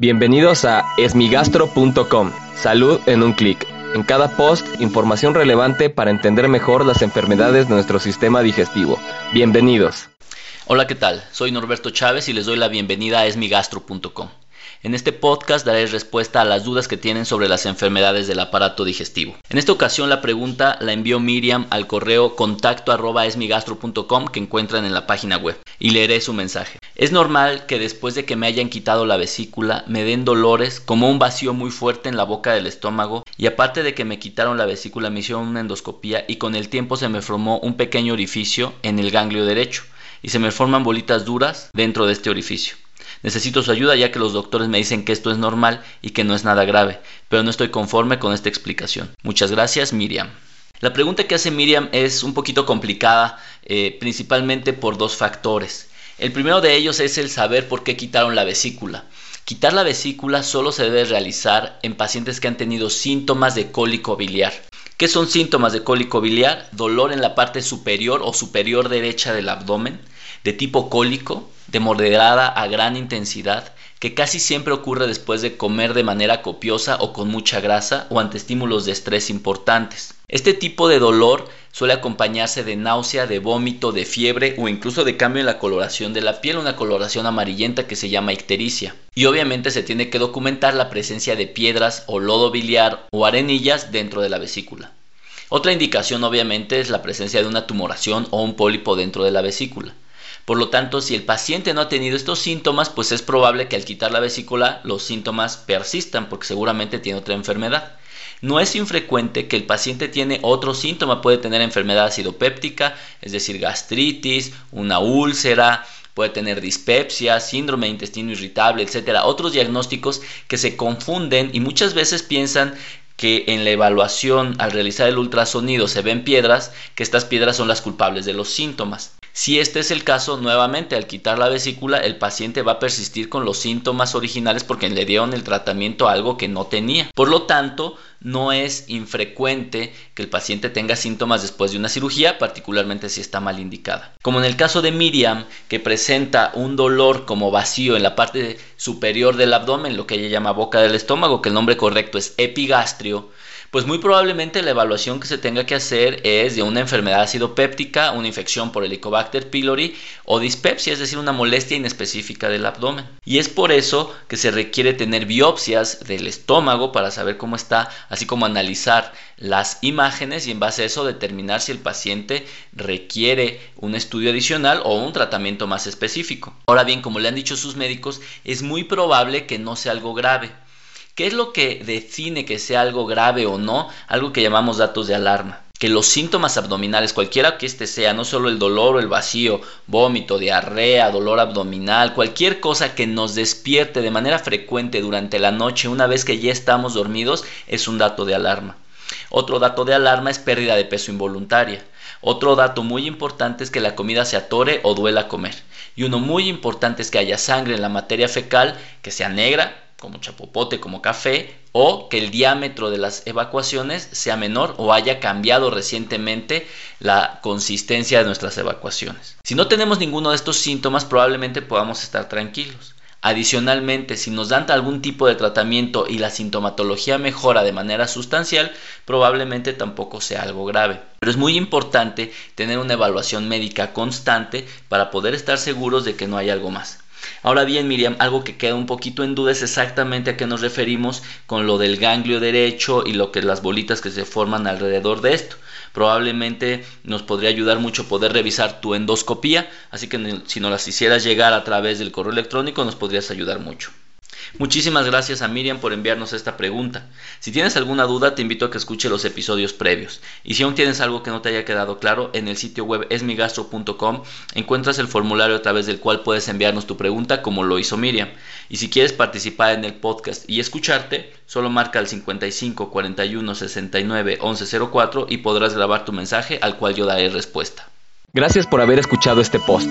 Bienvenidos a esmigastro.com. Salud en un clic. En cada post, información relevante para entender mejor las enfermedades de nuestro sistema digestivo. Bienvenidos. Hola, ¿qué tal? Soy Norberto Chávez y les doy la bienvenida a esmigastro.com. En este podcast daré respuesta a las dudas que tienen sobre las enfermedades del aparato digestivo. En esta ocasión la pregunta la envió Miriam al correo contacto que encuentran en la página web y leeré su mensaje. Es normal que después de que me hayan quitado la vesícula me den dolores como un vacío muy fuerte en la boca del estómago y aparte de que me quitaron la vesícula me hicieron una endoscopía y con el tiempo se me formó un pequeño orificio en el ganglio derecho y se me forman bolitas duras dentro de este orificio. Necesito su ayuda ya que los doctores me dicen que esto es normal y que no es nada grave, pero no estoy conforme con esta explicación. Muchas gracias, Miriam. La pregunta que hace Miriam es un poquito complicada, eh, principalmente por dos factores. El primero de ellos es el saber por qué quitaron la vesícula. Quitar la vesícula solo se debe realizar en pacientes que han tenido síntomas de cólico biliar. ¿Qué son síntomas de cólico biliar? Dolor en la parte superior o superior derecha del abdomen, de tipo cólico, de moderada a gran intensidad, que casi siempre ocurre después de comer de manera copiosa o con mucha grasa o ante estímulos de estrés importantes. Este tipo de dolor suele acompañarse de náusea, de vómito, de fiebre o incluso de cambio en la coloración de la piel, una coloración amarillenta que se llama ictericia. Y obviamente se tiene que documentar la presencia de piedras o lodo biliar o arenillas dentro de la vesícula. Otra indicación obviamente es la presencia de una tumoración o un pólipo dentro de la vesícula. Por lo tanto, si el paciente no ha tenido estos síntomas, pues es probable que al quitar la vesícula los síntomas persistan porque seguramente tiene otra enfermedad. No es infrecuente que el paciente tiene otro síntoma, puede tener enfermedad acidopéptica, es decir, gastritis, una úlcera, puede tener dispepsia, síndrome de intestino irritable, etcétera, otros diagnósticos que se confunden y muchas veces piensan que en la evaluación al realizar el ultrasonido se ven piedras, que estas piedras son las culpables de los síntomas. Si este es el caso, nuevamente al quitar la vesícula, el paciente va a persistir con los síntomas originales porque le dieron el tratamiento a algo que no tenía. Por lo tanto, no es infrecuente que el paciente tenga síntomas después de una cirugía, particularmente si está mal indicada. Como en el caso de Miriam, que presenta un dolor como vacío en la parte superior del abdomen, lo que ella llama boca del estómago, que el nombre correcto es epigastrio, pues muy probablemente la evaluación que se tenga que hacer es de una enfermedad acidopéptica, una infección por Helicobacter pylori o dispepsia, es decir, una molestia inespecífica del abdomen. Y es por eso que se requiere tener biopsias del estómago para saber cómo está, así como analizar las imágenes y en base a eso determinar si el paciente requiere un estudio adicional o un tratamiento más específico. Ahora bien, como le han dicho sus médicos, es muy probable que no sea algo grave. ¿Qué es lo que define que sea algo grave o no? Algo que llamamos datos de alarma. Que los síntomas abdominales, cualquiera que este sea, no solo el dolor o el vacío, vómito, diarrea, dolor abdominal, cualquier cosa que nos despierte de manera frecuente durante la noche una vez que ya estamos dormidos, es un dato de alarma. Otro dato de alarma es pérdida de peso involuntaria. Otro dato muy importante es que la comida se atore o duela comer. Y uno muy importante es que haya sangre en la materia fecal, que sea negra, como chapopote, como café, o que el diámetro de las evacuaciones sea menor o haya cambiado recientemente la consistencia de nuestras evacuaciones. Si no tenemos ninguno de estos síntomas, probablemente podamos estar tranquilos. Adicionalmente, si nos dan algún tipo de tratamiento y la sintomatología mejora de manera sustancial, probablemente tampoco sea algo grave. Pero es muy importante tener una evaluación médica constante para poder estar seguros de que no hay algo más. Ahora bien, Miriam, algo que queda un poquito en duda es exactamente a qué nos referimos con lo del ganglio derecho y lo que las bolitas que se forman alrededor de esto. Probablemente nos podría ayudar mucho poder revisar tu endoscopía, así que si nos las hicieras llegar a través del correo electrónico nos podrías ayudar mucho. Muchísimas gracias a Miriam por enviarnos esta pregunta. Si tienes alguna duda, te invito a que escuche los episodios previos. Y si aún tienes algo que no te haya quedado claro, en el sitio web esmigastro.com encuentras el formulario a través del cual puedes enviarnos tu pregunta como lo hizo Miriam. Y si quieres participar en el podcast y escucharte, solo marca el 55 41 69 11 04 y podrás grabar tu mensaje al cual yo daré respuesta. Gracias por haber escuchado este post.